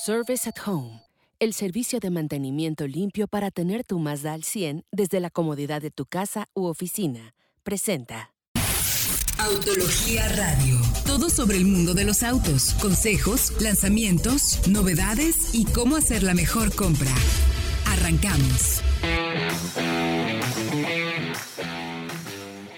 Service at Home, el servicio de mantenimiento limpio para tener tu Mazda al 100 desde la comodidad de tu casa u oficina. Presenta. Autología Radio. Todo sobre el mundo de los autos, consejos, lanzamientos, novedades y cómo hacer la mejor compra. Arrancamos.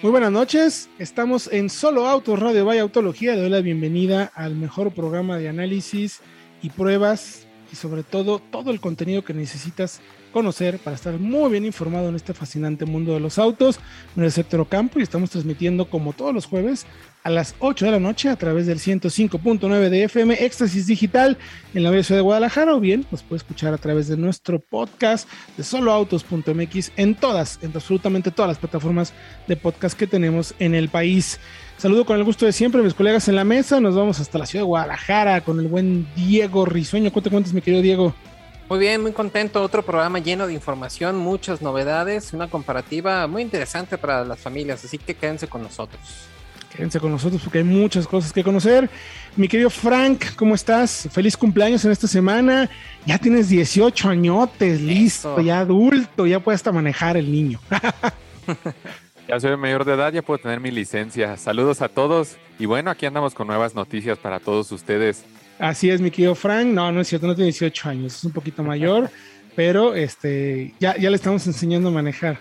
Muy buenas noches, estamos en Solo Autos Radio Vaya Autología. Le doy la bienvenida al mejor programa de análisis y pruebas y sobre todo todo el contenido que necesitas conocer para estar muy bien informado en este fascinante mundo de los autos. En el sector Campo y estamos transmitiendo como todos los jueves a las 8 de la noche a través del 105.9 de FM Éxtasis Digital en la ciudad de Guadalajara o bien nos puede escuchar a través de nuestro podcast de soloautos.mx en todas, en absolutamente todas las plataformas de podcast que tenemos en el país. Saludo con el gusto de siempre, mis colegas en la mesa. Nos vamos hasta la ciudad de Guadalajara con el buen Diego Risueño. ¿Cuánto cuentas, mi querido Diego? Muy bien, muy contento. Otro programa lleno de información, muchas novedades, una comparativa muy interesante para las familias. Así que quédense con nosotros. Quédense con nosotros porque hay muchas cosas que conocer. Mi querido Frank, ¿cómo estás? Feliz cumpleaños en esta semana. Ya tienes 18 añotes, listo, ya adulto, ya puedes hasta manejar el niño. Ya soy mayor de edad, ya puedo tener mi licencia. Saludos a todos. Y bueno, aquí andamos con nuevas noticias para todos ustedes. Así es, mi querido Frank. No, no es cierto, no tiene 18 años, es un poquito mayor, pero este, ya, ya le estamos enseñando a manejar.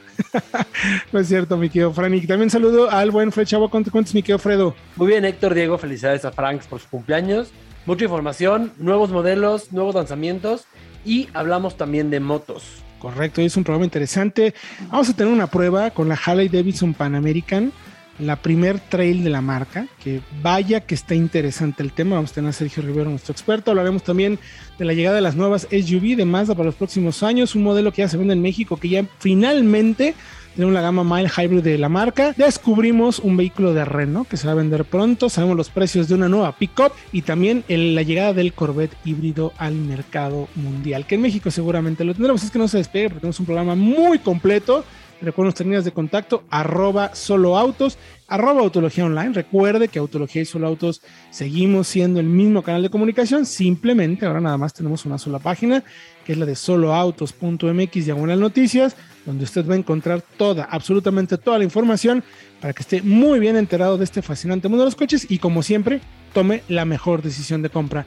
no es cierto, mi querido Frank. Y también saludo al buen Fred Chavo. ¿Cuánto cuentas, mi querido Fredo? Muy bien, Héctor, Diego, felicidades a Frank por su cumpleaños. Mucha información, nuevos modelos, nuevos lanzamientos y hablamos también de motos. Correcto, es un programa interesante. Vamos a tener una prueba con la Harley Davidson Pan American, la primer trail de la marca, que vaya que está interesante el tema. Vamos a tener a Sergio Rivero, nuestro experto. Hablaremos también de la llegada de las nuevas SUV de Mazda para los próximos años, un modelo que ya se vende en México, que ya finalmente tenemos la gama Mile Hybrid de la marca. Descubrimos un vehículo de Renault que se va a vender pronto. Sabemos los precios de una nueva pickup y también la llegada del Corvette híbrido al mercado mundial, que en México seguramente lo tendremos. Es que no se despegue porque tenemos un programa muy completo. Recuerden nuestras líneas de contacto, arroba solo autos, arroba autología online. Recuerde que Autología y Solo Autos seguimos siendo el mismo canal de comunicación. Simplemente ahora nada más tenemos una sola página, que es la de soloautos.mx diagonal noticias, donde usted va a encontrar toda, absolutamente toda la información para que esté muy bien enterado de este fascinante mundo de los coches y como siempre, tome la mejor decisión de compra.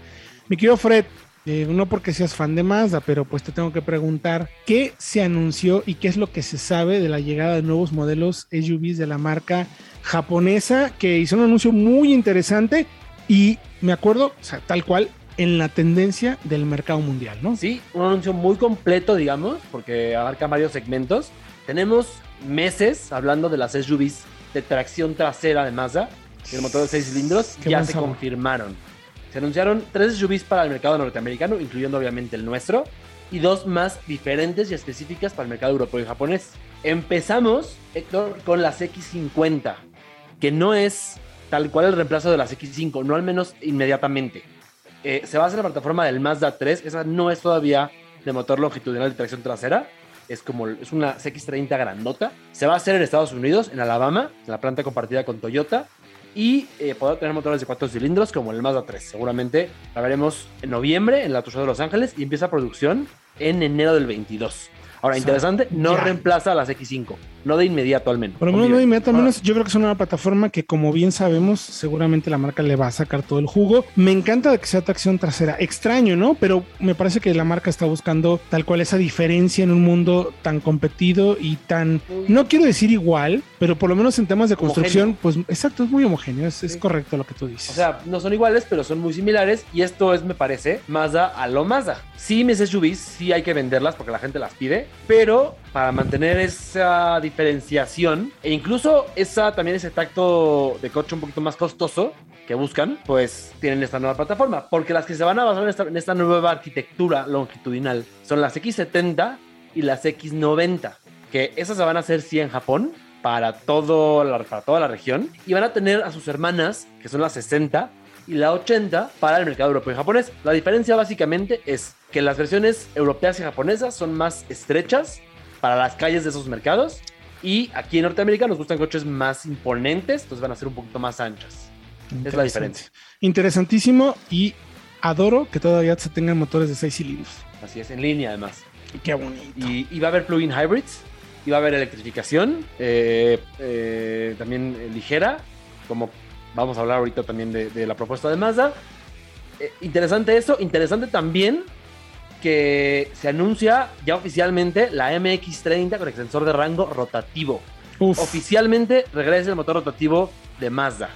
Mi querido Fred, eh, no porque seas fan de Mazda, pero pues te tengo que preguntar qué se anunció y qué es lo que se sabe de la llegada de nuevos modelos SUVs de la marca japonesa que hizo un anuncio muy interesante y me acuerdo, o sea, tal cual, en la tendencia del mercado mundial, ¿no? Sí, un anuncio muy completo, digamos, porque abarca varios segmentos. Tenemos meses hablando de las SUVs de tracción trasera de Mazda el motor de 6 cilindros ya se confirmaron. Se anunciaron tres SUVs para el mercado norteamericano, incluyendo obviamente el nuestro, y dos más diferentes y específicas para el mercado europeo y japonés. Empezamos, Héctor, con las X50, que no es tal cual el reemplazo de las X5, no al menos inmediatamente. Eh, se basa en la plataforma del Mazda 3, esa no es todavía de motor longitudinal de tracción trasera, es como es una CX30 grandota. Se va a hacer en Estados Unidos, en Alabama, en la planta compartida con Toyota. Y eh, podrá tener motores de 4 cilindros como el Mazda 3. Seguramente la veremos en noviembre en la Show de Los Ángeles y empieza producción en enero del 22. Ahora, O sea, interesante, no ya. reemplaza a las X5. No de inmediato al menos. Por lo menos no de inmediato, al menos yo creo que es una plataforma que como bien sabemos, seguramente la marca le va a sacar todo el jugo. Me encanta de que sea tracción trasera. Extraño, ¿no? Pero me parece que la marca está buscando tal cual esa diferencia en un mundo tan competido y tan, no quiero decir igual, pero por lo menos en temas de construcción, pues exacto, es muy homogéneo, es, es correcto lo que tú dices. O sea, no son iguales, pero son muy similares. Y esto es, me parece, Mazda a lo Mazda. Sí, mis SUVs, sí hay que venderlas porque la gente las pide. Pero para mantener esa diferenciación e incluso esa, también ese tacto de coche un poquito más costoso que buscan, pues tienen esta nueva plataforma. Porque las que se van a basar en esta, en esta nueva arquitectura longitudinal son las X70 y las X90. Que esas se van a hacer sí en Japón para, todo la, para toda la región. Y van a tener a sus hermanas, que son las 60 y la 80 para el mercado europeo y japonés. La diferencia básicamente es que las versiones europeas y japonesas son más estrechas para las calles de esos mercados. Y aquí en Norteamérica nos gustan coches más imponentes, entonces van a ser un poquito más anchas. Es la diferencia. Interesantísimo y adoro que todavía se tengan motores de 6 cilindros. Así es, en línea además. Qué bonito. Y, y va a haber plug-in hybrids, y va a haber electrificación, eh, eh, también eh, ligera, como vamos a hablar ahorita también de, de la propuesta de Mazda. Eh, interesante eso, interesante también que se anuncia ya oficialmente la MX30 con extensor de rango rotativo. Uf, Oficialmente regresa el motor rotativo de Mazda.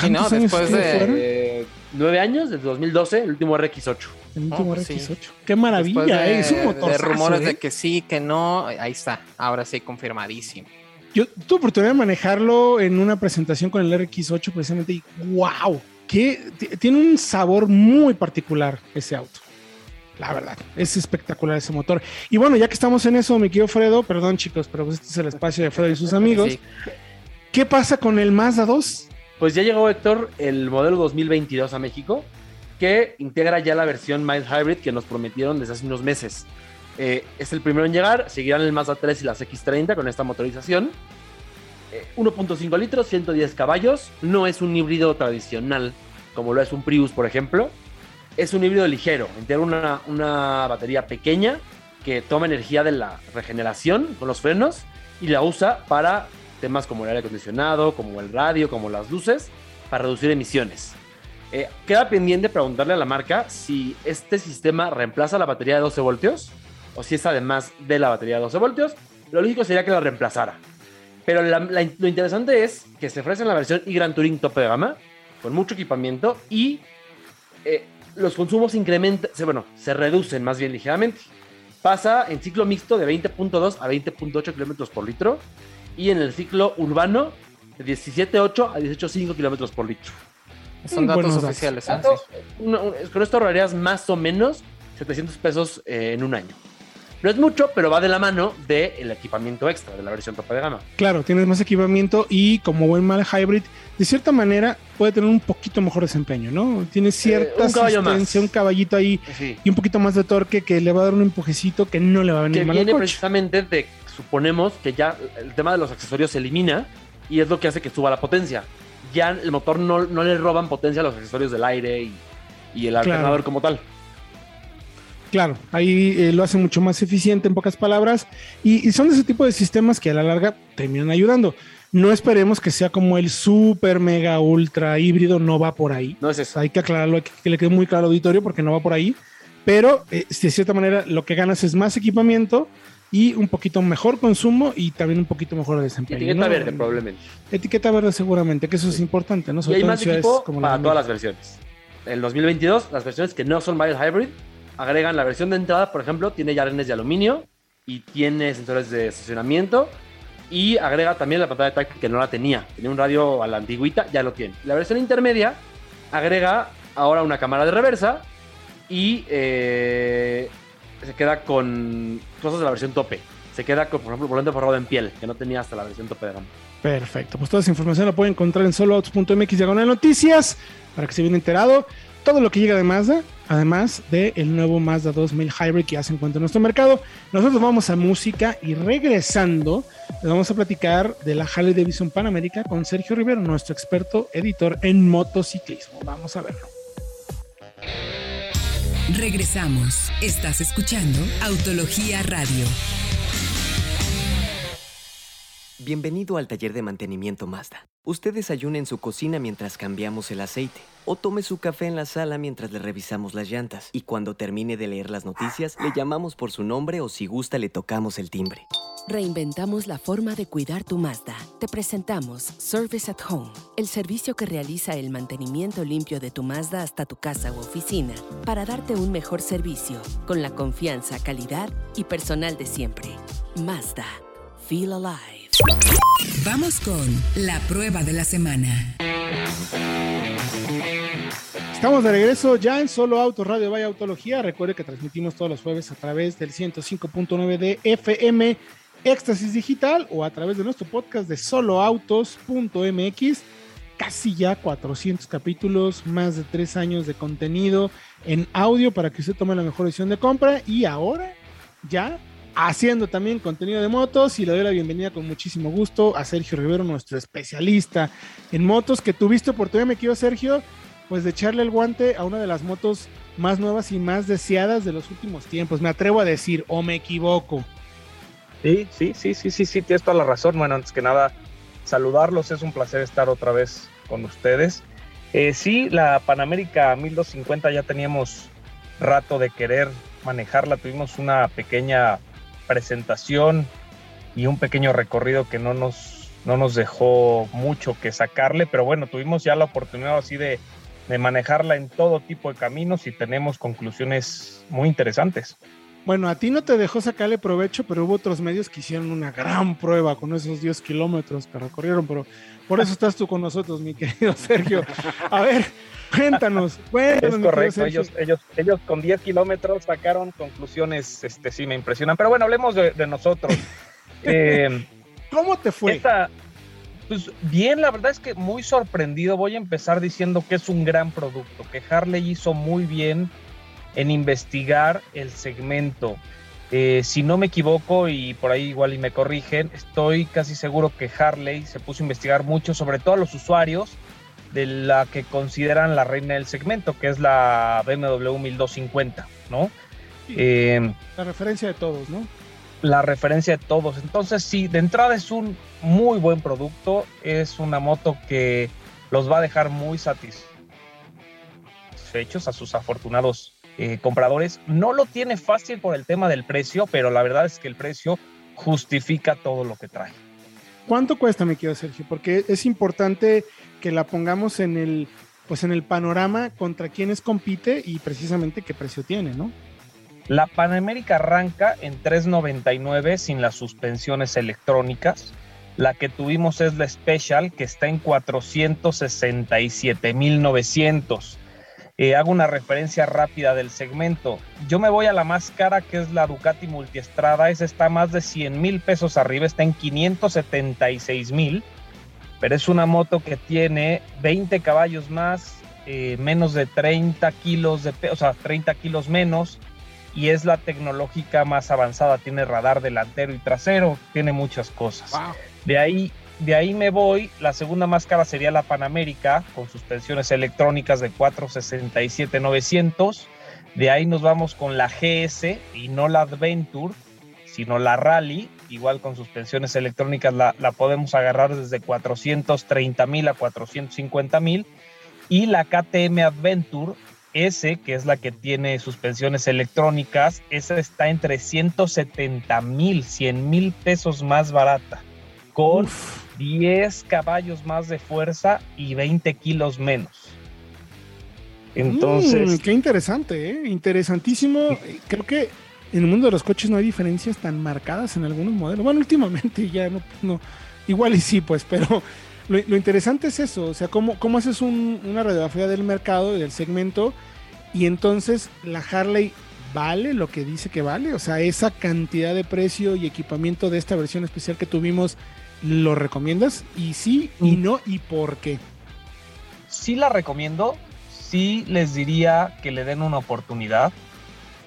Sí, ¿no? ¿cuántos años Después de-? Eh, nueve años, desde 2012, el último RX8. El último Oh, pues sí. RX8. Qué maravilla, de, eh, es un motor. de rumores de que sí, que no, ahí está. Ahora sí, confirmadísimo. Yo tuve oportunidad de manejarlo en una presentación con el RX8 precisamente y wow, que tiene un sabor muy particular ese auto. La verdad, es espectacular ese motor. Y bueno, ya que estamos en eso, mi querido Fredo, perdón chicos, pero pues este es el espacio de Fredo y sus amigos. Sí. ¿Qué pasa con el Mazda 2? Pues ya llegó Héctor el modelo 2022 a México, que integra ya la versión Mild Hybrid que nos prometieron desde hace unos meses. Eh, es el primero en llegar, seguirán el Mazda 3 y las X30 con esta motorización. Eh, 1.5 litros, 110 caballos, no es un híbrido tradicional como lo es un Prius, por ejemplo. Es un híbrido ligero, integra una, una batería pequeña que toma energía de la regeneración con los frenos y la usa para temas como el aire acondicionado, como el radio, como las luces, para reducir emisiones. Eh, queda pendiente preguntarle a la marca si este sistema reemplaza la batería de 12 voltios o si es además de la batería de 12 voltios. Lo lógico sería que la reemplazara. Pero la- la- lo interesante es que se ofrece en la versión e-Gran Touring tope de gama, con mucho equipamiento y eh, los consumos incrementan, se- bueno, se reducen más bien ligeramente. Pasa en ciclo mixto de 20.2 a 20.8 kilómetros por litro y en el ciclo urbano de 17.8 a 18.5 kilómetros por litro. Son datos buenos datos. oficiales. ¿eh? Con esto ahorrarías más o menos 700 pesos eh, en un año. No es mucho, pero va de la mano del equipamiento extra de la versión tope de gama. Claro, tienes más equipamiento y como buen mal hybrid, de cierta manera puede tener un poquito mejor desempeño, ¿no? Tiene cierta un caballo más. asistencia, un caballito ahí Sí. y un poquito más de torque que le va a dar un empujecito que no le va a venir Que mal al viene coche. precisamente de, suponemos que ya el tema de los accesorios se elimina y es lo que hace que suba la potencia. Ya el motor no, no le roban potencia a los accesorios del aire y, y el alternador como tal. Claro, ahí eh, lo hace mucho más eficiente en pocas palabras y, y son de ese tipo de sistemas que a la larga terminan ayudando. No esperemos que sea como el super mega ultra híbrido, no va por ahí. No es eso. Hay que aclararlo, hay que, que le quede muy claro al auditorio porque no va por ahí. Pero eh, de cierta manera lo que ganas es más equipamiento y un poquito mejor consumo y también un poquito mejor Y desempeño. etiqueta ¿no? verde, probablemente. Etiqueta verde seguramente, que eso es importante, ¿no? Y Sobre hay todo en más equipo como para todas las versiones. El 2022, las versiones que no son mild hybrid agregan la versión de entrada, por ejemplo, tiene ya de aluminio y tiene sensores de estacionamiento y agrega también la pantalla táctil que no la tenía. Tenía un radio a la antigüita, ya lo tiene. La versión intermedia agrega ahora una cámara de reversa y eh, se queda con cosas de la versión tope. Se queda con, por ejemplo, volante forrado en piel, que no tenía hasta la versión tope de gama. Perfecto, pues toda esa información la pueden encontrar en soloautos.mx diagonal noticias para que se bien enterado. Todo lo que llega de Mazda, además del el nuevo Mazda 2000 Hybrid que ya se encuentra en nuestro mercado. Nosotros vamos a música y regresando, les vamos a platicar de la Harley Davidson Pan América con Sergio Rivero, nuestro experto editor en motociclismo. Vamos a verlo. Regresamos. Estás escuchando Autología Radio. Bienvenido al taller de mantenimiento Mazda. Usted desayuna en su cocina mientras cambiamos el aceite. O tome su café en la sala mientras le revisamos las llantas. Y cuando termine de leer las noticias, le llamamos por su nombre o si gusta le tocamos el timbre. Reinventamos la forma de cuidar tu Mazda. Te presentamos Service at Home, el servicio que realiza el mantenimiento limpio de tu Mazda hasta tu casa u oficina para darte un mejor servicio con la confianza, calidad y personal de siempre. Mazda. Feel alive. Vamos con la prueba de la semana. Estamos de regreso ya en Solo Auto Radio Vaya Autología. Recuerde que transmitimos todos los jueves a través del 105.9 de FM Éxtasis Digital o a través de nuestro podcast de soloautos.mx. Casi ya 400 capítulos, más de 3 años de contenido en audio para que usted tome la mejor decisión de compra. Y ahora ya haciendo también contenido de motos y le doy la bienvenida con muchísimo gusto a Sergio Rivero, nuestro especialista en motos que tuviste oportunidad, me quiero Sergio, pues de echarle el guante a una de las motos más nuevas y más deseadas de los últimos tiempos. Me atrevo a decir, o me equivoco. Sí, sí, sí, sí, sí, sí, tienes toda la razón. Bueno, antes que nada, saludarlos, es un placer estar otra vez con ustedes. Eh, sí, la Panamérica 1250 ya teníamos rato de querer manejarla, tuvimos una pequeña presentación y un pequeño recorrido que no nos, no nos dejó mucho que sacarle, pero bueno, tuvimos ya la oportunidad así de, de manejarla en todo tipo de caminos y tenemos conclusiones muy interesantes. Bueno, a ti no te dejó sacarle provecho, pero hubo otros medios que hicieron una gran prueba con esos 10 kilómetros que recorrieron, pero por eso estás tú con nosotros, mi querido Sergio. A ver, cuéntanos, cuéntanos. Es correcto, ellos, ellos, ellos con 10 kilómetros sacaron conclusiones, este sí me impresionan, pero bueno, hablemos de, nosotros. eh, ¿Cómo te fue? pues bien, la verdad es que muy sorprendido. Voy a empezar diciendo que es un gran producto, que Harley hizo muy bien en investigar el segmento. Eh, si no me equivoco, y por ahí igual y me corrigen, estoy casi seguro que Harley se puso a investigar mucho sobre todo a los usuarios de la que consideran la reina del segmento, que es la BMW 1250, ¿no? Eh, la referencia de todos, ¿no? La referencia de todos. Entonces, sí, de entrada es un muy buen producto, es una moto que los va a dejar muy satisfechos a sus afortunados eh, compradores. No lo tiene fácil por el tema del precio, pero la verdad es que el precio justifica todo lo que trae. ¿Cuánto cuesta, me quiero Sergio? Porque es importante que la pongamos en el, pues en el panorama contra quienes compite y precisamente qué precio tiene, ¿no? La Panamérica arranca en 3.99 sin las suspensiones electrónicas. La que tuvimos es la Special, que está en 467.900. Eh, hago una referencia rápida del segmento. Yo me voy a la más cara, que es la Ducati Multiestrada. Esa está más de 100 mil pesos arriba, está en 576 mil. Pero es una moto que tiene 20 caballos más, eh, menos de 30 kilos de peso, o sea, 30 kilos menos. Y es la tecnológica más avanzada. Tiene radar delantero y trasero, tiene muchas cosas. De ahí de ahí me voy, la segunda más cara sería la Panamérica, con suspensiones electrónicas de 467-900. De ahí nos vamos con la GS y no la Adventure, sino la Rally, igual con suspensiones electrónicas la, podemos agarrar desde 430 mil a 450 mil. Y la KTM Adventure S, que es la que tiene suspensiones electrónicas, esa está entre 170 mil, 100 mil pesos más barata, con 10 caballos más de fuerza y 20 kilos menos. Entonces. Mm, qué interesante, ¿eh? interesantísimo. Creo que en el mundo de los coches no hay diferencias tan marcadas en algunos modelos. Bueno, últimamente ya no, igual y sí, pues, pero lo, interesante es eso, o sea, cómo, cómo haces una radiografía del mercado y del segmento y entonces la Harley vale lo que dice que vale, o sea, esa cantidad de precio y equipamiento de esta versión especial que tuvimos ¿Lo recomiendas? Y sí, y mm. no, y por qué. Sí la recomiendo, sí les diría que le den una oportunidad.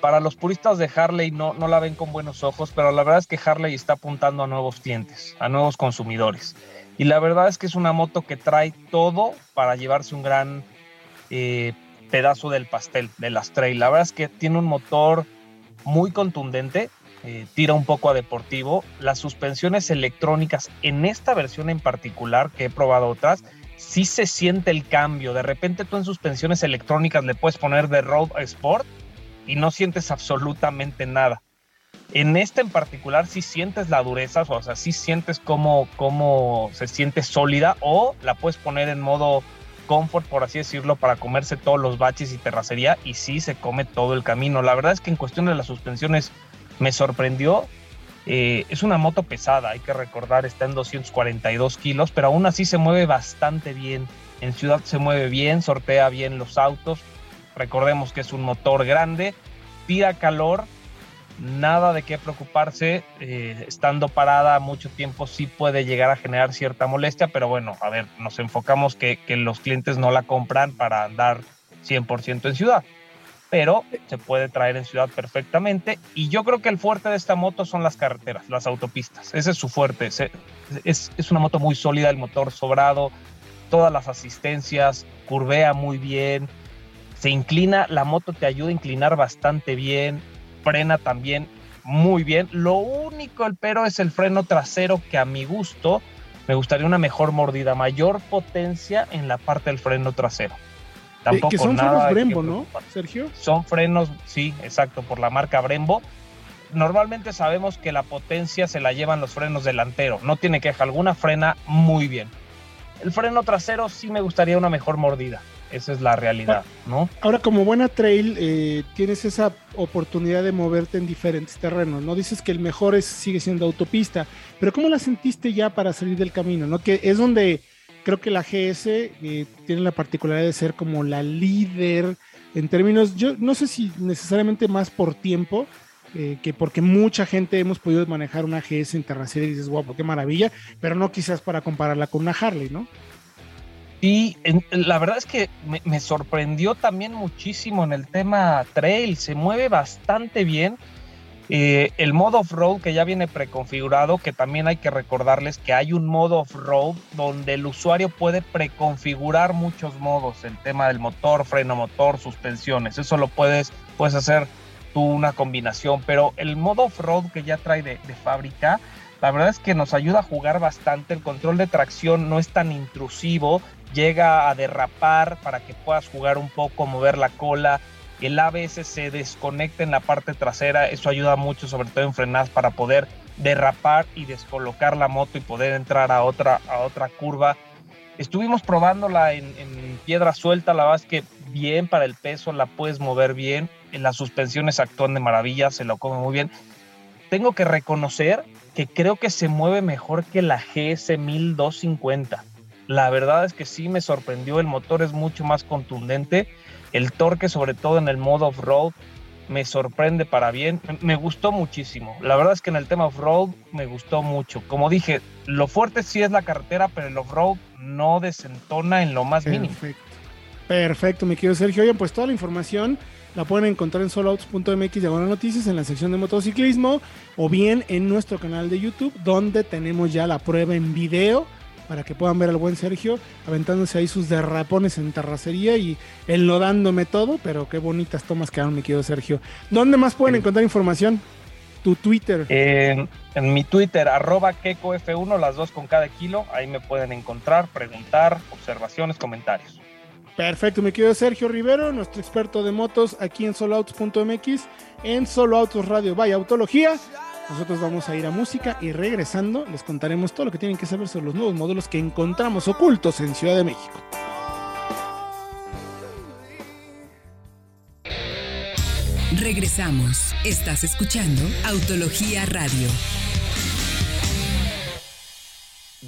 Para los puristas de Harley no, no la ven con buenos ojos, pero la verdad es que Harley está apuntando a nuevos clientes, a nuevos consumidores. Y la verdad es que es una moto que trae todo para llevarse un gran eh, pedazo del pastel, de las trail. La verdad es que tiene un motor muy contundente, eh, tira un poco a deportivo. Las suspensiones electrónicas en esta versión en particular, que he probado otras, sí se siente el cambio. De repente tú en suspensiones electrónicas le puedes poner de road sport y no sientes absolutamente nada. En esta en particular sí sientes la dureza, o sea, sí sientes cómo, cómo se siente sólida o la puedes poner en modo comfort, por así decirlo, para comerse todos los baches y terracería y sí se come todo el camino. La verdad es que en cuestión de las suspensiones me sorprendió. Eh, es una moto pesada, hay que recordar, está en 242 kilos, pero aún así se mueve bastante bien. En ciudad se mueve bien, sortea bien los autos. Recordemos que es un motor grande, tira calor, nada de qué preocuparse. Eh, estando parada mucho tiempo sí puede llegar a generar cierta molestia, pero bueno, a ver, nos enfocamos que, que los clientes no la compran para andar 100% en ciudad pero se puede traer en ciudad perfectamente. Y yo creo que el fuerte de esta moto son las carreteras, las autopistas. Ese es su fuerte. Es, es una moto muy sólida, el motor sobrado, todas las asistencias, curvea muy bien, se inclina, la moto te ayuda a inclinar bastante bien, frena también muy bien. Lo único, el pero, es el freno trasero que a mi gusto me gustaría una mejor mordida, mayor potencia en la parte del freno trasero. Tampoco que son frenos Brembo, ¿no, Sergio? Son frenos, sí, exacto, por la marca Brembo. Normalmente sabemos que la potencia se la llevan los frenos delanteros, no tiene queja alguna, frena muy bien. El freno trasero sí me gustaría una mejor mordida. Esa es la realidad, ¿no? Ahora, como buena trail, eh, tienes esa oportunidad de moverte en diferentes terrenos, ¿no? Dices que el mejor es, sigue siendo autopista, pero ¿cómo la sentiste ya para salir del camino, ¿no? Que es donde creo que la GS eh, tiene la particularidad de ser como la líder en términos, yo no sé si necesariamente más por tiempo, eh, que porque mucha gente hemos podido manejar una GS en terracera y dices, guapo, qué maravilla, pero no quizás para compararla con una Harley, ¿no? Y la verdad es que me, sorprendió también muchísimo en el tema trail, se mueve bastante bien. Eh, el modo off-road que ya viene preconfigurado, que también hay que recordarles que hay un modo off-road donde el usuario puede preconfigurar muchos modos, el tema del motor, freno motor, suspensiones, eso lo puedes, puedes hacer tú una combinación, pero el modo off-road que ya trae de, de fábrica, la verdad es que nos ayuda a jugar bastante, el control de tracción no es tan intrusivo, llega a derrapar para que puedas jugar un poco, mover la cola. El ABS se desconecta en la parte trasera, eso ayuda mucho, sobre todo en frenadas, para poder derrapar y descolocar la moto y poder entrar a otra, a otra curva. Estuvimos probándola en, piedra suelta, la verdad es que bien para el peso, la puedes mover bien, en las suspensiones actúan de maravilla, se lo come muy bien. Tengo que reconocer que creo que se mueve mejor que la GS 1250 la verdad es que sí me sorprendió, el motor es mucho más contundente, el torque sobre todo en el modo off-road me sorprende para bien, me gustó muchísimo. La verdad es que en el tema off-road me gustó mucho. Como dije, lo fuerte sí es la carretera, pero el off-road no desentona en lo más mínimo. Perfecto, mi querido Sergio. Oigan, pues toda la información la pueden encontrar en soloautos.mx de noticias en la sección de motociclismo o bien en nuestro canal de YouTube donde tenemos ya la prueba en video para que puedan ver al buen Sergio aventándose ahí sus derrapones en terracería y enlodándome todo, pero qué bonitas tomas quedaron, mi querido Sergio. ¿Dónde más pueden encontrar información? Tu Twitter. en mi Twitter, arroba KekoF1, las dos con cada kilo. Ahí me pueden encontrar, preguntar, observaciones, comentarios. Perfecto, mi querido Sergio Rivero, nuestro experto de motos aquí en soloautos.mx, en Solo Autos Radio Vaya Autología. Nosotros vamos a ir a música y regresando les contaremos todo lo que tienen que saber sobre los nuevos modelos que encontramos ocultos en Ciudad de México. Regresamos. Estás escuchando Autología Radio.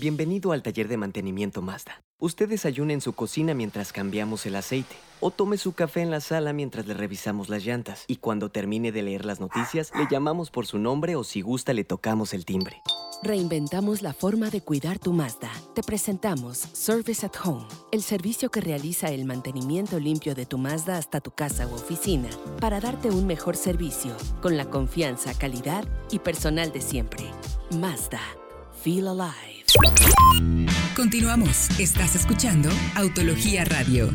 Bienvenido al taller de mantenimiento Mazda. Usted desayuna en su cocina mientras cambiamos el aceite o tome su café en la sala mientras le revisamos las llantas y cuando termine de leer las noticias le llamamos por su nombre o si gusta le tocamos el timbre. Reinventamos la forma de cuidar tu Mazda. Te presentamos Service at Home, el servicio que realiza el mantenimiento limpio de tu Mazda hasta tu casa u oficina para darte un mejor servicio con la confianza, calidad y personal de siempre. Mazda. Feel alive. Continuamos. Estás escuchando Autología Radio.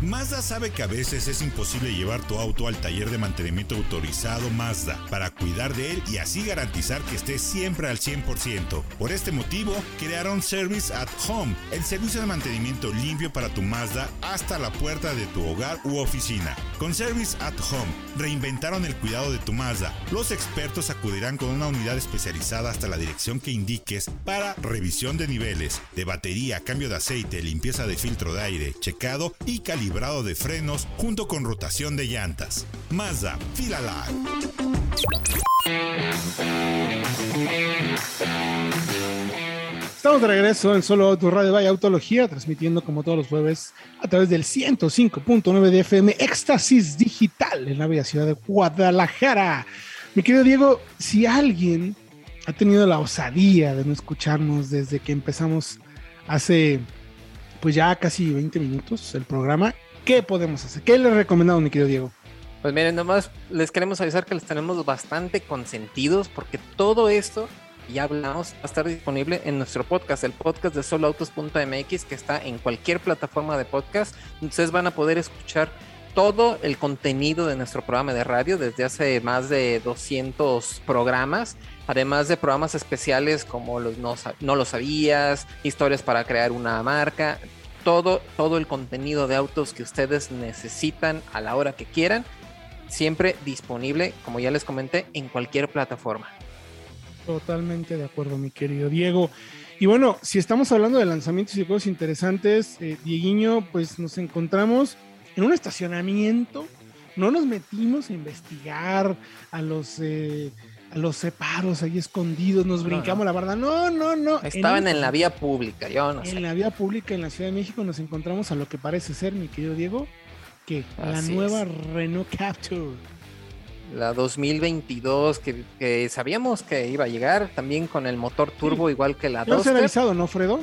Mazda sabe que a veces es imposible llevar tu auto al taller de mantenimiento autorizado Mazda para cuidar de él y así garantizar que esté siempre al 100%. Por este motivo, crearon Service at Home, el servicio de mantenimiento limpio para tu Mazda hasta la puerta de tu hogar u oficina. Con Service at Home, reinventaron el cuidado de tu Mazda. Los expertos acudirán con una unidad especializada hasta la dirección que indiques para revisión de niveles, de batería, cambio de aceite, limpieza de filtro de aire, checado y calidad librado de frenos junto con rotación de llantas. Mazda, Filala. Estamos de regreso en Solo Auto Radio Vaya Autología, transmitiendo como todos los jueves a través del 105.9 de FM Éxtasis Digital en la bella ciudad de Guadalajara. Mi querido Diego, si alguien ha tenido la osadía de no escucharnos desde que empezamos hace pues ya casi 20 minutos el programa. ¿Qué podemos hacer? ¿Qué les recomendado, mi querido Diego? Pues miren, nomás les queremos avisar que les tenemos bastante consentidos porque todo esto ya hablamos, va a estar disponible en nuestro podcast, el podcast de soloautos.mx, que está en cualquier plataforma de podcast. Ustedes van a poder escuchar todo el contenido de nuestro programa de radio desde hace más de 200 programas, además de programas especiales como los no, no lo sabías, historias para crear una marca, todo, todo el contenido de autos que ustedes necesitan a la hora que quieran, siempre disponible, como ya les comenté, en cualquier plataforma. Totalmente de acuerdo, mi querido Diego. Y bueno, si estamos hablando de lanzamientos y cosas interesantes, eh, Dieguiño, pues nos encontramos en un estacionamiento. No nos metimos a investigar a los eh, a los separos ahí escondidos, nos brincamos la verdad. No, no, no. Estaban en, la vía pública, yo no en sé. En la vía pública en la Ciudad de México nos encontramos a lo que parece ser, mi querido Diego, que la nueva Renault Capture. La 2022, que, sabíamos que iba a llegar también con el motor turbo, igual que la 2. ¿Ya se ha realizado, no, Fredo?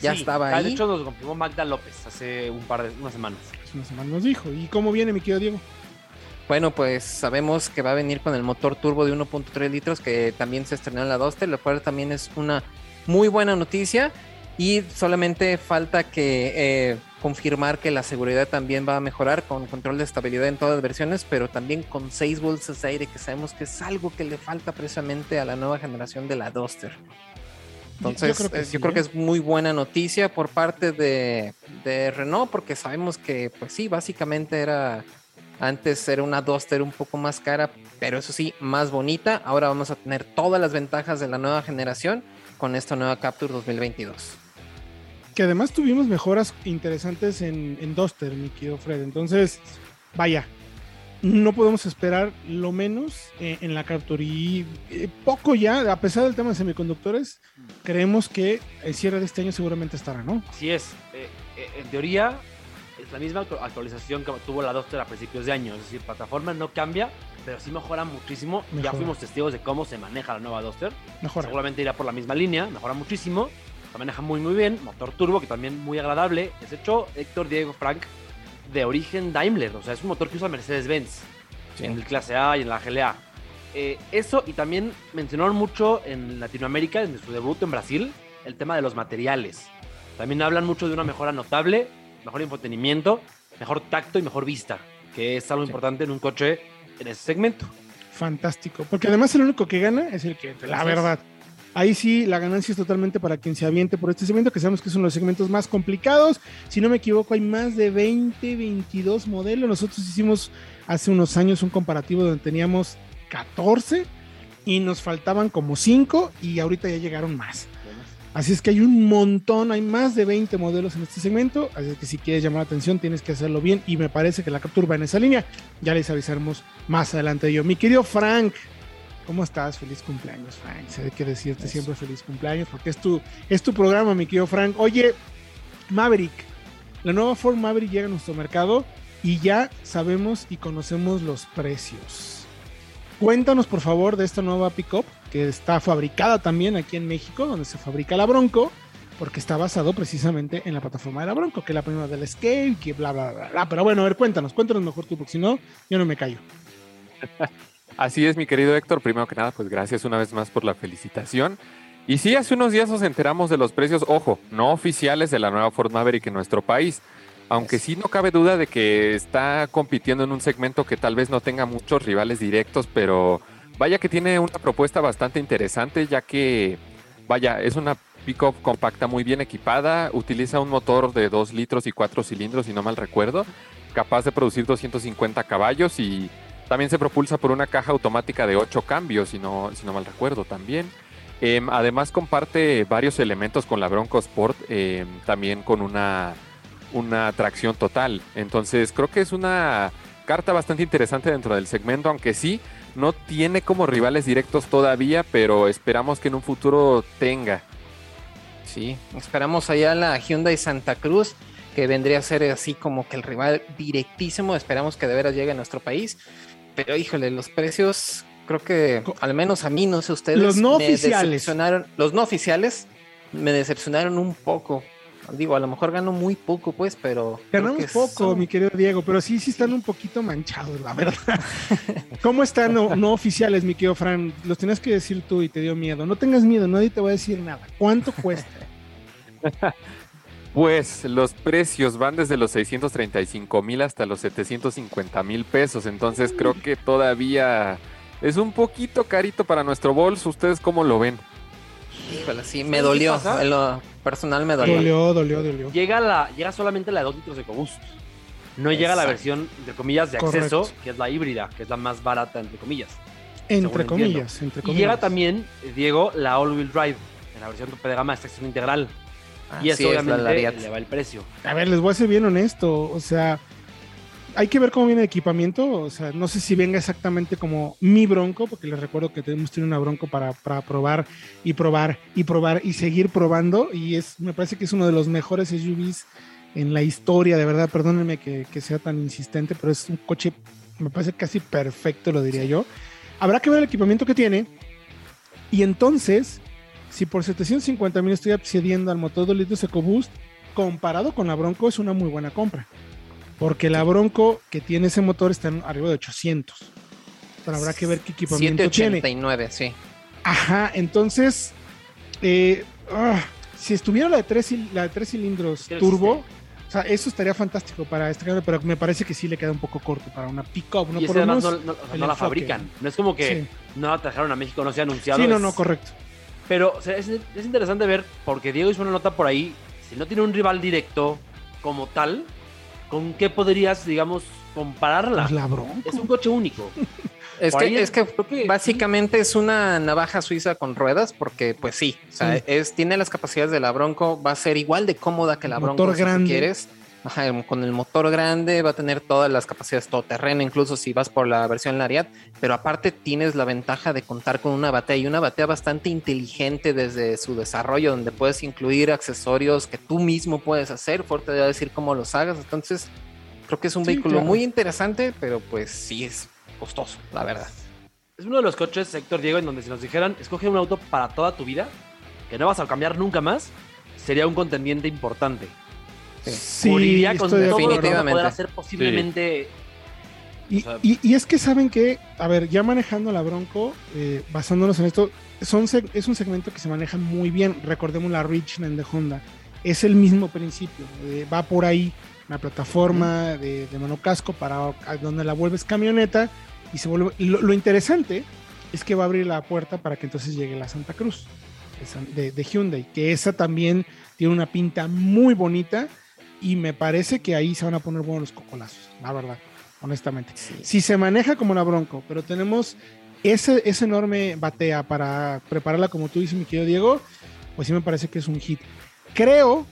Ya estaba ahí. De hecho, nos confirmó Magda López hace un par de unas semanas. Hace unas semanas nos dijo. ¿Y cómo viene, mi querido Diego? Bueno, pues sabemos que va a venir con el motor turbo de 1.3 litros que también se estrenó en la Duster, lo cual también es una muy buena noticia. Y solamente falta que eh, confirmar que la seguridad también va a mejorar con control de estabilidad en todas las versiones, pero también con 6 bolsas de aire, que sabemos que es algo que le falta precisamente a la nueva generación de la Duster. Entonces, yo creo que, ¿eh? es muy buena noticia por parte de, de, Renault, porque sabemos que, pues sí, básicamente era antes era una Duster un poco más cara, pero eso sí, más bonita. Ahora vamos a tener todas las ventajas de la nueva generación con esta nueva Capture 2022. Que además tuvimos mejoras interesantes en, en Duster, mi querido Fred. Entonces, vaya, no podemos esperar lo menos eh, en la Capture. Y eh, poco ya, a pesar del tema de semiconductores, creemos que el cierre de este año seguramente estará, ¿no? Así es. Eh, en teoría, es la misma actualización que tuvo la Duster a principios de año. Es decir, plataforma no cambia, pero sí mejora muchísimo. Ya fuimos testigos de cómo se maneja la nueva Duster. Mejora. Seguramente irá por la misma línea, mejora muchísimo. Se maneja muy, muy bien. Motor turbo, que también muy agradable. Es hecho Héctor Diego Frank de origen Daimler. O sea, es un motor que usa Mercedes-Benz en el clase A y en la GLA. Eh, eso, y también mencionaron mucho en Latinoamérica, desde su debut en Brasil, el tema de los materiales. También hablan mucho de una mejora notable mejor entretenimiento, mejor tacto y mejor vista, que es algo importante en un coche en ese segmento. Fantástico, porque además el único que gana es el que, la verdad, ahí sí la ganancia es totalmente para quien se aviente por este segmento, que sabemos que son los segmentos más complicados. Si no me equivoco, hay más de 20, 22 modelos. Nosotros hicimos hace unos años un comparativo donde teníamos 14 y nos faltaban como 5 y ahorita ya llegaron más. Así es que hay un montón, hay más de 20 modelos en este segmento, así que si quieres llamar la atención tienes que hacerlo bien y me parece que la captura va en esa línea. Ya les avisaremos más adelante de yo. Mi querido Frank, ¿cómo estás? Feliz cumpleaños, Frank. Sé que decirte siempre feliz cumpleaños porque es tu, es tu programa, mi querido Frank. Oye, Maverick, la nueva Ford Maverick llega a nuestro mercado y ya sabemos y conocemos los precios. Cuéntanos por favor de esta nueva pickup que está fabricada también aquí en México, donde se fabrica la Bronco, porque está basado precisamente en la plataforma de la Bronco, que es la primera del Escape, que bla, bla, bla, bla. Pero bueno, a ver, cuéntanos, cuéntanos mejor tú, porque si no, yo no me callo. Así es, mi querido Héctor. Primero que nada, pues gracias una vez más por la felicitación. Y sí, hace unos días nos enteramos de los precios, ojo, no oficiales de la nueva Ford Maverick en nuestro país. Aunque sí no cabe duda de que está compitiendo en un segmento que tal vez no tenga muchos rivales directos, pero vaya que tiene una propuesta bastante interesante, ya que, vaya, es una pickup compacta muy bien equipada, utiliza un motor de 2 litros y 4 cilindros, si no mal recuerdo, capaz de producir 250 caballos y también se propulsa por una caja automática de 8 cambios, si no, si no mal recuerdo también. Em, además comparte varios elementos con la Bronco Sport, em, también con una una atracción total. Entonces creo que es una carta bastante interesante dentro del segmento, aunque sí, no tiene como rivales directos todavía, pero esperamos que en un futuro tenga. Sí, esperamos allá la Hyundai Santa Cruz, que vendría a ser así como que el rival directísimo, esperamos que de veras llegue a nuestro país, pero híjole, los precios, creo que al menos a mí, no sé ustedes, los no oficiales. Los no oficiales me decepcionaron un poco Digo, a lo mejor gano muy poco, pues, pero. Ganamos que poco, son- mi querido Diego, pero sí, sí están un poquito manchados, la verdad. ¿Cómo están no, no oficiales, mi querido Fran? Los tenías que decir tú y te dio miedo. No tengas miedo, nadie te va a decir nada. ¿Cuánto cuesta? Pues los precios van desde los 635 mil hasta los 750 mil pesos, entonces creo que todavía es un poquito carito para nuestro bolso. ¿Ustedes cómo lo ven? Híjole, sí, me ¿Sabes qué dolió. En lo personal me dolió. Dolió, dolió, dolió. Llega, la, llega solamente la de 2 litros de EcoBoost. No llega la versión, entre comillas, de Correcto. acceso, que es la híbrida, que es la más barata, entre comillas. Entre comillas, entre Y comillas. llega también, eh, Diego, la All-Wheel Drive, en la versión tope de gama de extracción integral. y eso es, la obviamente Lariat. eleva el precio. A ver, les voy a ser bien honesto. O sea, hay que ver cómo viene el equipamiento. O sea, no sé si venga exactamente como mi bronco, porque les recuerdo que tenemos tiene una bronco para, para probar y probar y probar y seguir probando. Y es, me parece que es uno de los mejores SUVs en la historia, de verdad. Perdónenme que, que sea tan insistente, pero es un coche, me parece casi perfecto, lo diría yo. Habrá que ver el equipamiento que tiene. Y entonces, si por 750 mil estoy accediendo al motor 2 litros EcoBoost, comparado con la Bronco es una muy buena compra. Porque la Bronco que tiene ese motor está en arriba de 800. Pero habrá que ver qué equipamiento tiene. 789, sí. Ajá, entonces, eh, ah, si estuviera la de tres, la de tres cilindros ¿Qué turbo, o sea, eso estaría fantástico para este carro, pero me parece que sí le queda un poco corto para una pick-up, ¿no? y Por además no, menos no- o sea, el no la fabrican. No es como que Sí. no la trajeron a México, no se ha anunciado. Sí, no, es- no, correcto. Pero o sea, es, es interesante ver, porque Diego hizo una nota por ahí, si no tiene un rival directo como tal, ¿con qué podrías, digamos, compararla? Pues la. Es un coche único. Es que, es que básicamente es una navaja suiza con ruedas, porque pues sí, o sea, Sí. es, tiene las capacidades de la Bronco, va a ser igual de cómoda que la Motor Bronco si grande. quieres. Ajá, con el motor grande va a tener todas las capacidades todoterreno, incluso si vas por la versión Lariat, pero aparte tienes la ventaja de contar con una batea y una batea bastante inteligente desde su desarrollo, donde puedes incluir accesorios que tú mismo puedes hacer, Ford te va a decir cómo los hagas, entonces creo que es un Sí, vehículo claro. muy interesante, pero pues sí es costoso, la verdad. Es uno de los coches, Héctor Diego, en donde si nos dijeran, escoge un auto para toda tu vida, que no vas a cambiar nunca más, sería un contendiente importante. Sí, Cubriría con estoy de todo lo que a poder hacer posiblemente. Y, O sea- y- y es que saben que, a ver, ya manejando la Bronco, eh, basándonos en esto, son es un segmento que se maneja muy bien. Recordemos la Richland de Honda. Es el mismo principio. eh, va por ahí una plataforma de, de monocasco para donde la vuelves camioneta y se vuelve. Lo, lo interesante es que va a abrir la puerta para que entonces llegue la Santa Cruz de Hyundai, que esa también tiene una pinta muy bonita y me parece que ahí se van a poner buenos los cocolazos, la verdad, honestamente. Si se maneja como la Bronco, pero tenemos ese, ese enorme batea para prepararla como tú dices, mi querido Diego, pues sí me parece que es un hit. Creo,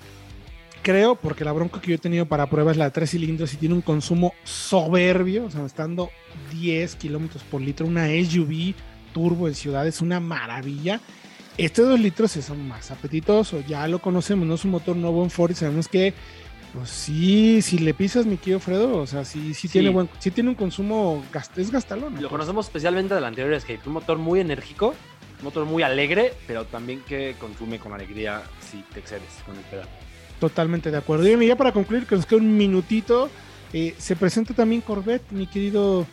creo, porque la Bronco que yo he tenido para prueba es la de tres cilindros y tiene un consumo soberbio, o sea, estando 10 kilómetros por litro, una SUV turbo en ciudad, es una maravilla. Este 2 litros es más apetitoso, ya lo conocemos, no es un motor nuevo en Ford y sabemos que, pues sí, si le pisas mi querido Fredo, o sea, sí, sí, Sí. tiene buen, sí tiene un consumo, gast- es gastalón. Lo conocemos especialmente del anterior Escape, un motor muy enérgico, un motor muy alegre, pero también que consume con alegría si te excedes con el pedal. Totalmente de acuerdo. Y ya para concluir, que nos queda un minutito, eh, se presenta también Corvette, mi querido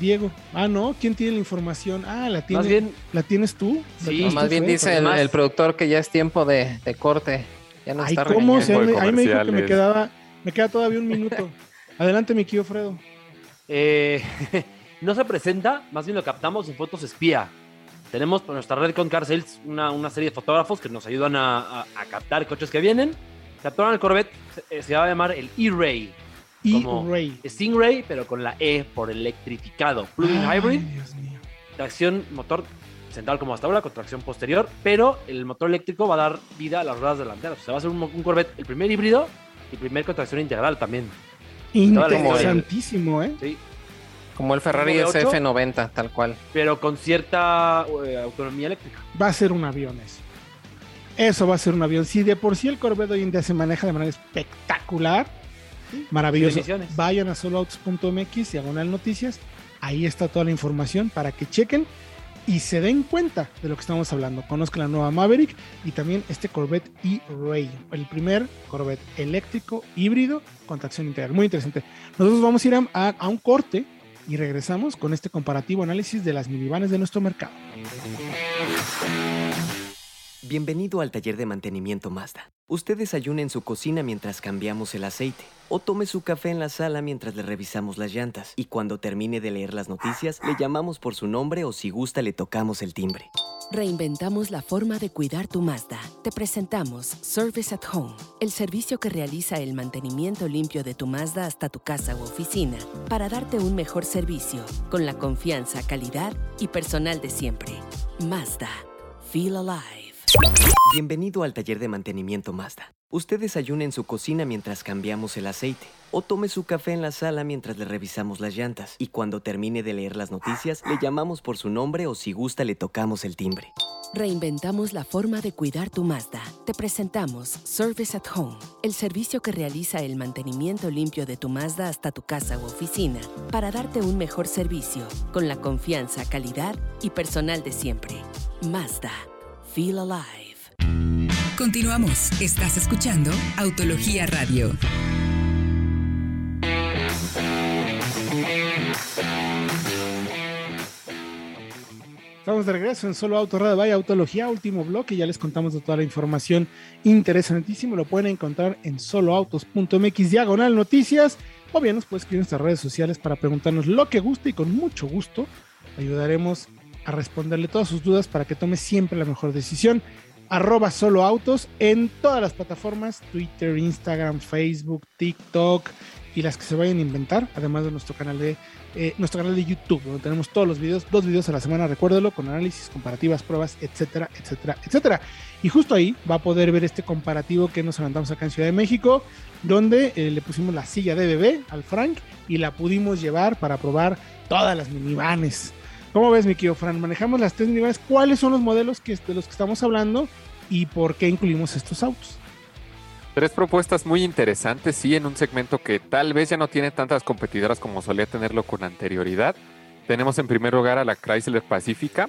Diego. Ah, no, ¿quién tiene la información? Ah, la, tiene, Más bien, ¿la tienes tú. ¿La Sí, tienes más tú, bien Fred? dice el, productor que ya es tiempo de, de corte. Ya Ay, está ¿cómo? Se- ahí me dijo que me quedaba, me queda todavía un minuto. Adelante, mi querido Fredo. eh, no se presenta, más bien lo captamos en fotos espía. Tenemos por nuestra red con Car Sales una, una serie de fotógrafos que nos ayudan a, a- a captar coches que vienen. Captaron el Corvette, se, se va a llamar el E-Ray. Y Como- Ray. Stingray, pero con la E por electrificado. Plug-in Ay, hybrid, Dios mío. tracción motor central como hasta ahora, con tracción posterior, pero el motor eléctrico va a dar vida a las ruedas delanteras. O sea, va a ser un, un Corvette, el primer híbrido y primer con tracción integral también. Interesantísimo, ¿eh? ¿sí? Como el Ferrari ¿Como de ocho? SF90, tal cual. Pero con cierta eh, autonomía eléctrica. Va a ser un avión eso. Eso va a ser un avión. Si de por sí el Corvette hoy en día se maneja de manera espectacular, maravilloso. Definiciones. Vayan a soloautos.mx, diagonal noticias. Ahí está toda la información para que chequen y se den cuenta de lo que estamos hablando. Conozcan la nueva Maverick y también este Corvette E-Ray, el primer Corvette eléctrico híbrido con tracción integral. Muy interesante. Nosotros vamos a ir a, a un corte y regresamos con este comparativo análisis de las minivanes de nuestro mercado. Bienvenido al taller de mantenimiento Mazda. Usted desayuna en su cocina mientras cambiamos el aceite o tome su café en la sala mientras le revisamos las llantas y cuando termine de leer las noticias le llamamos por su nombre o si gusta le tocamos el timbre. Reinventamos la forma de cuidar tu Mazda. Te presentamos Service at Home, el servicio que realiza el mantenimiento limpio de tu Mazda hasta tu casa u oficina para darte un mejor servicio con la confianza, calidad y personal de siempre. Mazda. Feel alive. Bienvenido al taller de mantenimiento Mazda. Usted desayuna en su cocina mientras cambiamos el aceite o tome su café en la sala mientras le revisamos las llantas y cuando termine de leer las noticias le llamamos por su nombre o si gusta le tocamos el timbre. Reinventamos la forma de cuidar tu Mazda. Te presentamos Service at Home, el servicio que realiza el mantenimiento limpio de tu Mazda hasta tu casa u oficina para darte un mejor servicio con la confianza, calidad y personal de siempre. Mazda. Feel alive. Continuamos. Estás escuchando Autología Radio. Estamos de regreso en Solo Auto Radio Vaya Autología, último bloque. Ya les contamos de toda la información interesantísima. Lo pueden encontrar en soloautos.mx diagonal noticias. O bien nos puedes escribir en nuestras redes sociales para preguntarnos lo que guste y con mucho gusto ayudaremos a responderle todas sus dudas para que tome siempre la mejor decisión. Arroba solo autos en todas las plataformas, Twitter, Instagram, Facebook, TikTok y las que se vayan a inventar, además de nuestro canal de eh, nuestro canal de YouTube, donde tenemos todos los videos, dos videos a la semana, recuérdelo, con análisis, comparativas, pruebas, etcétera, etcétera, etcétera. Y justo ahí va a poder ver este comparativo que nos aventamos acá en Ciudad de México, donde eh, le pusimos la silla de bebé al Frank y la pudimos llevar para probar todas las minivanes ¿Cómo ves, mi querido Fran? Manejamos las tres unidades. ¿Cuáles son los modelos que, de los que estamos hablando y por qué incluimos estos autos? Tres propuestas muy interesantes, sí, en un segmento que tal vez ya no tiene tantas competidoras como solía tenerlo con anterioridad. Tenemos en primer lugar a la Chrysler Pacifica,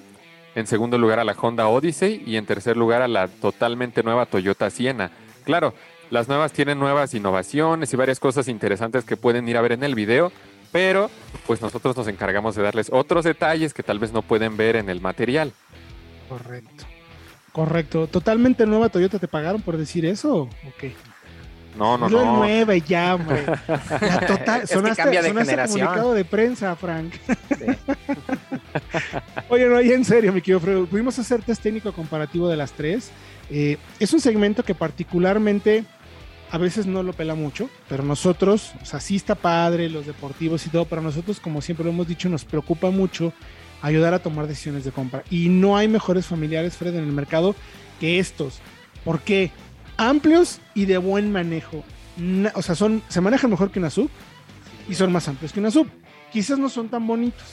en segundo lugar a la Honda Odyssey y en tercer lugar a la totalmente nueva Toyota Siena. Claro, las nuevas tienen nuevas innovaciones y varias cosas interesantes que pueden ir a ver en el video, pero pues nosotros nos encargamos de darles otros detalles que tal vez no pueden ver en el material. Correcto. Correcto. Totalmente nueva Toyota, ¿te pagaron por decir eso? Ok. No, no, no. no. nueva y ya, hombre. La total, Es que sonaste, cambia de sonaste generación. comunicado de prensa, Frank. Oye, no, y en serio, mi querido Fredo, pudimos hacer test técnico comparativo de las tres. Eh, es un segmento que particularmente a veces no lo pela mucho, pero nosotros, o sea, sí está padre, los deportivos y todo, pero nosotros, como siempre lo hemos dicho, nos preocupa mucho ayudar a tomar decisiones de compra. Y no hay mejores familiares, Fred, en el mercado que estos. ¿Por qué? Amplios y de buen manejo. O sea, son, se manejan mejor que una sub y son más amplios que una sub. Quizás no son tan bonitos,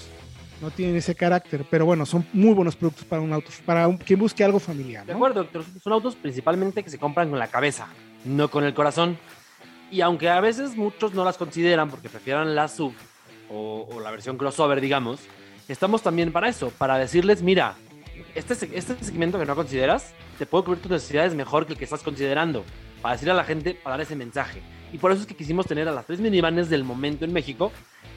no tienen ese carácter, pero bueno, son muy buenos productos para un auto, para un- quien busque algo familiar. De acuerdo, doctor. Son autos principalmente que se compran con la cabeza, no con el corazón. Y aunque a veces muchos no las consideran porque prefieran la sub o, la versión crossover, digamos, estamos también para eso, para decirles, mira, este, este segmento que no consideras te puede cubrir tus necesidades mejor que el que estás considerando, para decirle a la gente, para dar ese mensaje. Y por eso es que quisimos tener a las tres minivanes del momento en México,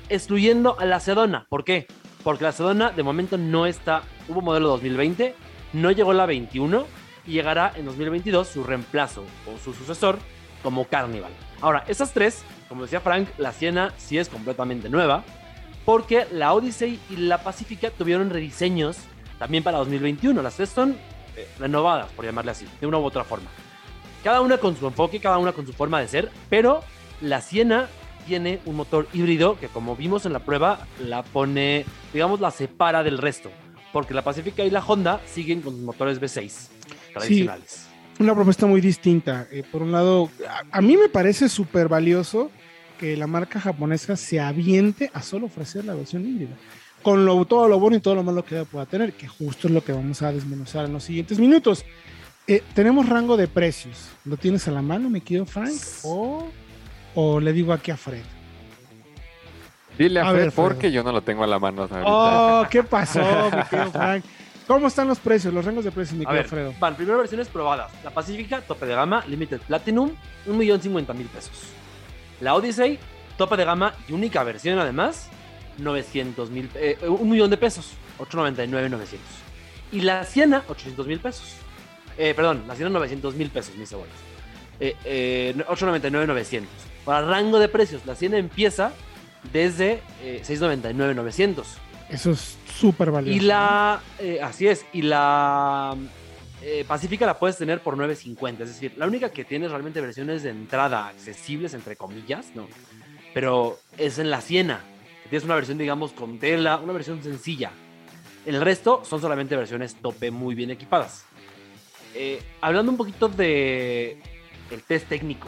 excluyendo a la Sedona. ¿Por qué? Porque la Sedona de momento no está, hubo modelo 2020, no llegó la 21 y llegará en 2022 su reemplazo o su sucesor como Carnival. Ahora, esas tres, como decía Frank, la Siena sí es completamente nueva, porque la Odyssey y la Pacífica tuvieron rediseños también para 2021. Las tres son eh, renovadas, por llamarle así, de una u otra forma. Cada una con su enfoque, cada una con su forma de ser, pero la Siena tiene un motor híbrido que como vimos en la prueba la pone, digamos, la separa del resto, porque la Pacífica y la Honda siguen con sus motores V6 tradicionales. una propuesta muy distinta. Eh, por un lado, a, a mí me parece súper valioso que la marca japonesa se aviente a solo ofrecer la versión híbrida. Con lo, todo lo bueno y todo lo malo que pueda tener, que justo es lo que vamos a desmenuzar en los siguientes minutos. Eh, tenemos rango de precios. ¿Lo tienes a la mano, mi querido Frank? ¿O, o le digo aquí a Fred? Dile a, A Fred ver, Fred. porque yo no lo tengo a la mano. ahorita. Oh, ¿qué pasó, mi querido Frank? ¿Cómo están los precios, los rangos de precios, mi querido Alfredo? van, primero versiones probadas. La Pacífica, tope de gama, Limited Platinum, 1.050.000 pesos. La Odyssey, tope de gama y única versión además, 900.000, eh, un millón de pesos, 899.900. Y la Siena, 800.000 pesos. Eh, perdón, la Siena 900.000 pesos, mis cebollas. Eh, eh, 899.900. Para rango de precios, la Siena empieza desde eh, 699.900. Eso es súper valioso. Y la. eh, así es. Y la. eh, Pacífica la puedes tener por 9.50. Es decir, la única que tiene realmente versiones de entrada accesibles, entre comillas, ¿no? Pero es en la Siena. que Tienes una versión, digamos, con tela, una versión sencilla. El resto son solamente versiones tope muy bien equipadas. Eh, hablando un poquito de el test técnico.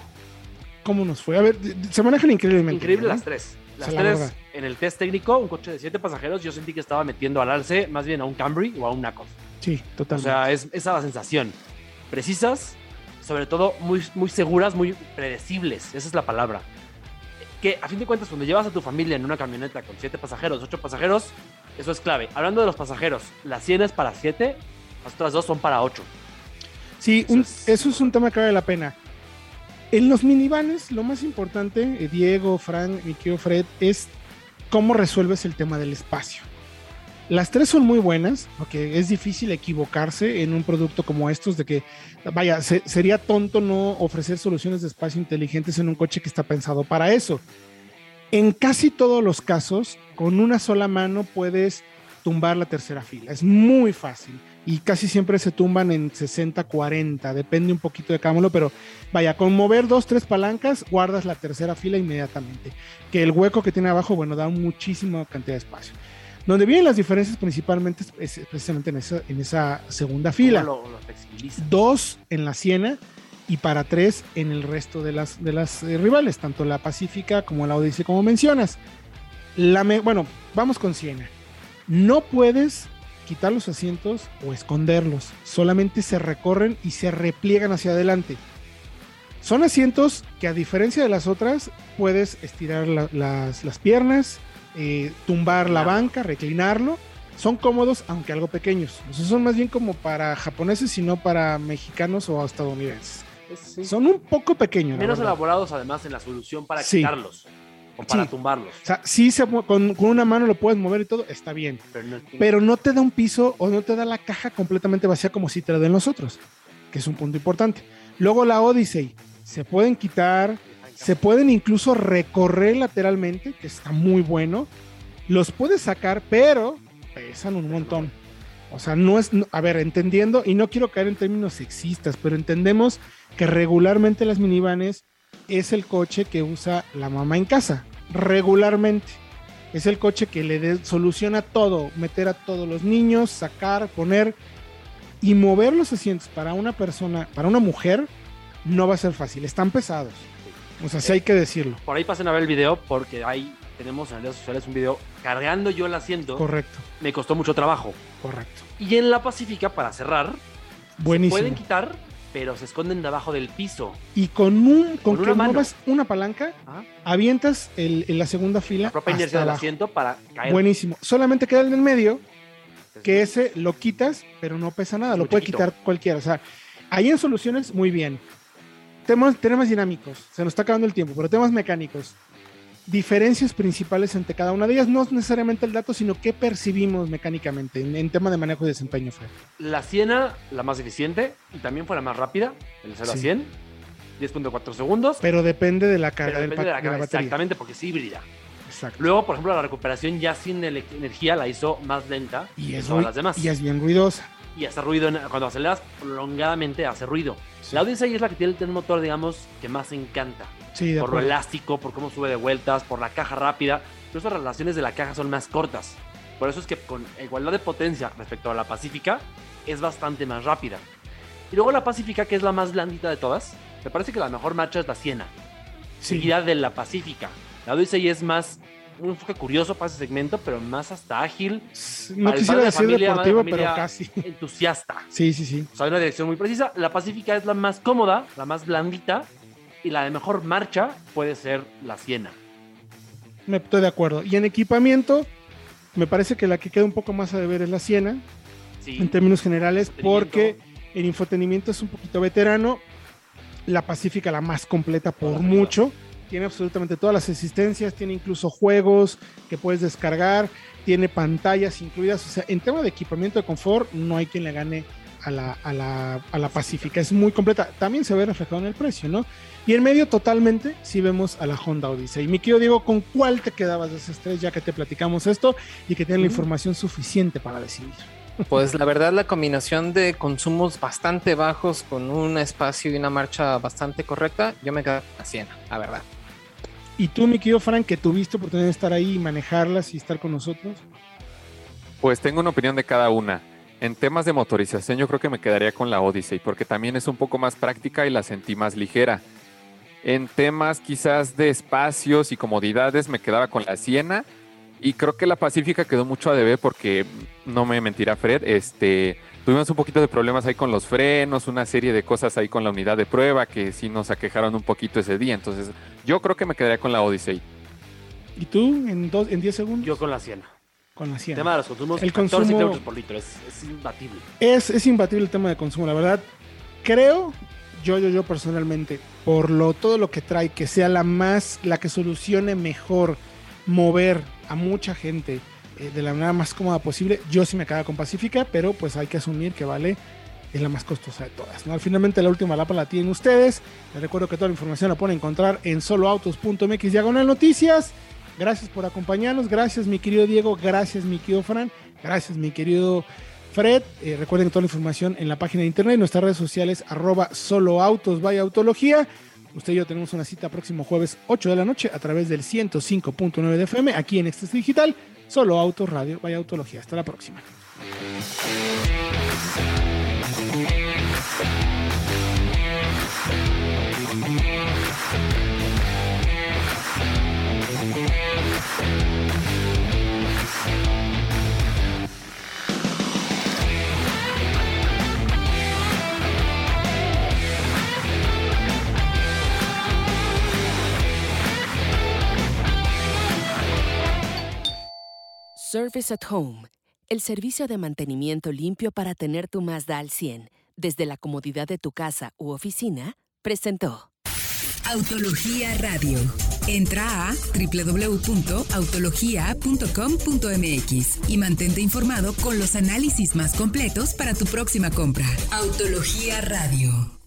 ¿Cómo nos fue? A ver, se manejan increíblemente. Increíble ¿no? las tres. Las O sea, la tres. En el test técnico, un coche de siete pasajeros, yo sentí que estaba metiendo al alce más bien a un Camry o a un Nacos. Sí, O totalmente. sea, es, esa la sensación. Precisas, sobre todo muy, muy seguras, muy predecibles. Esa es la palabra. Que a fin de cuentas, cuando llevas a tu familia en una camioneta con siete pasajeros, ocho pasajeros, eso es clave. Hablando de los pasajeros, las 100 es para siete, las otras dos son para ocho. Sí, un- Eso es- eso es un tema que vale la pena. En los minivanes, lo más importante, eh, Diego, Frank, mi Fred, es cómo resuelves el tema del espacio. Las tres son muy buenas, porque es difícil equivocarse en un producto como estos, de que, vaya, se- sería tonto no ofrecer soluciones de espacio inteligentes en un coche que está pensado para eso. En casi todos los casos, con una sola mano puedes tumbar la tercera fila. Es muy fácil y casi siempre se tumban en 60-40, depende un poquito de cada modelo, pero vaya, con mover dos, tres palancas, guardas la tercera fila inmediatamente. Que el hueco que tiene abajo, bueno, da muchísima cantidad de espacio. Donde vienen las diferencias principalmente es precisamente en esa, en esa segunda fila. ¿Cómo Lo, lo flexibiliza. Dos en la Siena y para tres en el resto de las, de las eh, rivales, tanto la Pacífica como la Odyssey, como mencionas. La me- bueno, vamos con Siena. No puedes quitar los asientos o esconderlos, solamente se recorren y se repliegan hacia adelante. Son asientos que a diferencia de las otras, puedes estirar la- las, las piernas, eh, tumbar la banca, reclinarlo. Son cómodos, aunque algo pequeños. O sea, son más bien como para japoneses y no para mexicanos o estadounidenses. Es- Son un poco pequeños. Menos elaborados además en la solución para Sí. quitarlos para Sí. tumbarlos. O sea, sí se, con, con una mano lo puedes mover y todo, está bien. Pero no, pero no te da un piso o no te da la caja completamente vacía como si te la den los otros, que es un punto importante. Luego la Odyssey, se pueden quitar, se pueden incluso recorrer lateralmente, que está muy bueno. Los puedes sacar, pero pesan un montón. O sea, no es, no- a ver, entendiendo, y no quiero caer en términos sexistas, pero entendemos que regularmente las minivanes es el coche que usa la mamá en casa, regularmente. Es el coche que le dé- soluciona todo, meter a todos los niños, sacar, poner y mover los asientos para una persona, para una mujer, no va a ser fácil. Están pesados. O sea, sí hay que decirlo. Por ahí pasen a ver el video porque ahí tenemos en redes sociales un video cargando yo el asiento. Correcto, Me costó mucho trabajo. correcto. Y en la Pacífica, para cerrar, Buenísimo. pueden quitar, pero se esconden debajo del piso. Y con un, con, Con que una una palanca, Ajá. avientas el, en la segunda fila. La propia inercia del asiento para caer. Buenísimo. Solamente queda el del medio, que ese lo quitas, pero no pesa nada, lo puede chiquito. quitar cualquiera. O sea, ahí en soluciones, muy bien. Temas, temas dinámicos, se nos está acabando el tiempo, pero temas mecánicos. Diferencias principales entre cada una de ellas, no es necesariamente el dato, sino qué percibimos mecánicamente en, en tema de manejo y desempeño, Fred. La Siena, la más eficiente y también fue la más rápida, el 0 a Sí. 100, 10.4 segundos. Pero depende de la carga del depende de la de la carga, batería. exactamente, porque es híbrida. Exacto. Luego, por ejemplo, la recuperación ya sin energía la hizo más lenta Y que es, todas las demás. y es bien ruidosa. Y hace ruido en- cuando aceleras prolongadamente hace ruido. Sí. La Odyssey es la que tiene el motor, digamos, que más encanta. Sí, de por lo elástico, por cómo sube de vueltas, por la caja rápida. Pero esas relaciones de la caja son más cortas. Por eso es que con igualdad de potencia respecto a la Pacífica es bastante más rápida. Y luego la Pacífica, que es la más blandita de todas, me parece que la mejor marcha es la Siena, Sí. seguida de la Pacífica. La Odyssey es más un enfoque curioso para ese segmento, pero más hasta ágil, No quisiera decir familia, deportivo, de pero casi. entusiasta. Sí, sí, sí. O sea, hay una dirección muy precisa. La Pacífica es la más cómoda, la más blandita, y la de mejor marcha puede ser la Siena. Me estoy de acuerdo. Y en equipamiento, me parece que la que queda un poco más a deber es la Siena. en términos generales, porque el infotenimiento es un poquito veterano. La Pacífica, la más completa por mucho. Tiene absolutamente todas las existencias, tiene incluso juegos que puedes descargar, tiene pantallas incluidas. O sea, en tema de equipamiento de confort, no hay quien le gane a la, a la, a la Pacífica. Es muy completa. También se ve reflejado en el precio, ¿no? Y en medio totalmente, si vemos a la Honda Odyssey. Mi querido Diego, ¿con cuál te quedabas de esos tres ya que te platicamos esto y que tienen la información suficiente para decidir? Pues la verdad la combinación de consumos bastante bajos con un espacio y una marcha bastante correcta, yo me quedo a 100, la verdad. ¿Y tú, mi querido Frank, que tuviste oportunidad de estar ahí y manejarlas y estar con nosotros? Pues tengo una opinión de cada una. En temas de motorización yo creo que me quedaría con la Odyssey porque también es un poco más práctica y la sentí más ligera. En temas quizás de espacios y comodidades me quedaba con la Siena y creo que la Pacífica quedó mucho a deber porque no me mentirá Fred, este tuvimos un poquito de problemas ahí con los frenos, una serie de cosas ahí con la unidad de prueba que sí nos aquejaron un poquito ese día, entonces yo creo que me quedaría con la Odyssey. ¿Y tú en dos, en 10 segundos? Yo con la Siena. Con la Siena. El tema de los consumos, El 14 consumo- kilómetros por litro, es, es imbatible. Es, es imbatible el tema de consumo, la verdad. Creo, yo, yo, yo personalmente, por lo todo lo que trae, que sea la más, la que solucione mejor mover a mucha gente eh, de la manera más cómoda posible, yo sí me quedaba con Pacífica, pero pues hay que asumir que vale, es la más costosa de todas. ¿no? Finalmente la última lapa la tienen ustedes. Les recuerdo que toda la información la pueden encontrar en soloautos.mx diagonal noticias. Gracias por acompañarnos, gracias mi querido Diego, gracias mi querido Fran, gracias mi querido Fred. Eh, recuerden toda la información en la página de internet y nuestras redes sociales arroba soloautos vaya autología. Usted y yo tenemos una cita próximo jueves 8 de la noche a través del 105.9 de FM aquí en Extra Digital, Solo Autos Radio vaya autología. Hasta la próxima. Service at Home, el servicio de mantenimiento limpio para tener tu Mazda al 100, desde la comodidad de tu casa u oficina, presentó. Autología Radio. Entra a www.autologia.com.mx y mantente informado con los análisis más completos para tu próxima compra. Autología Radio.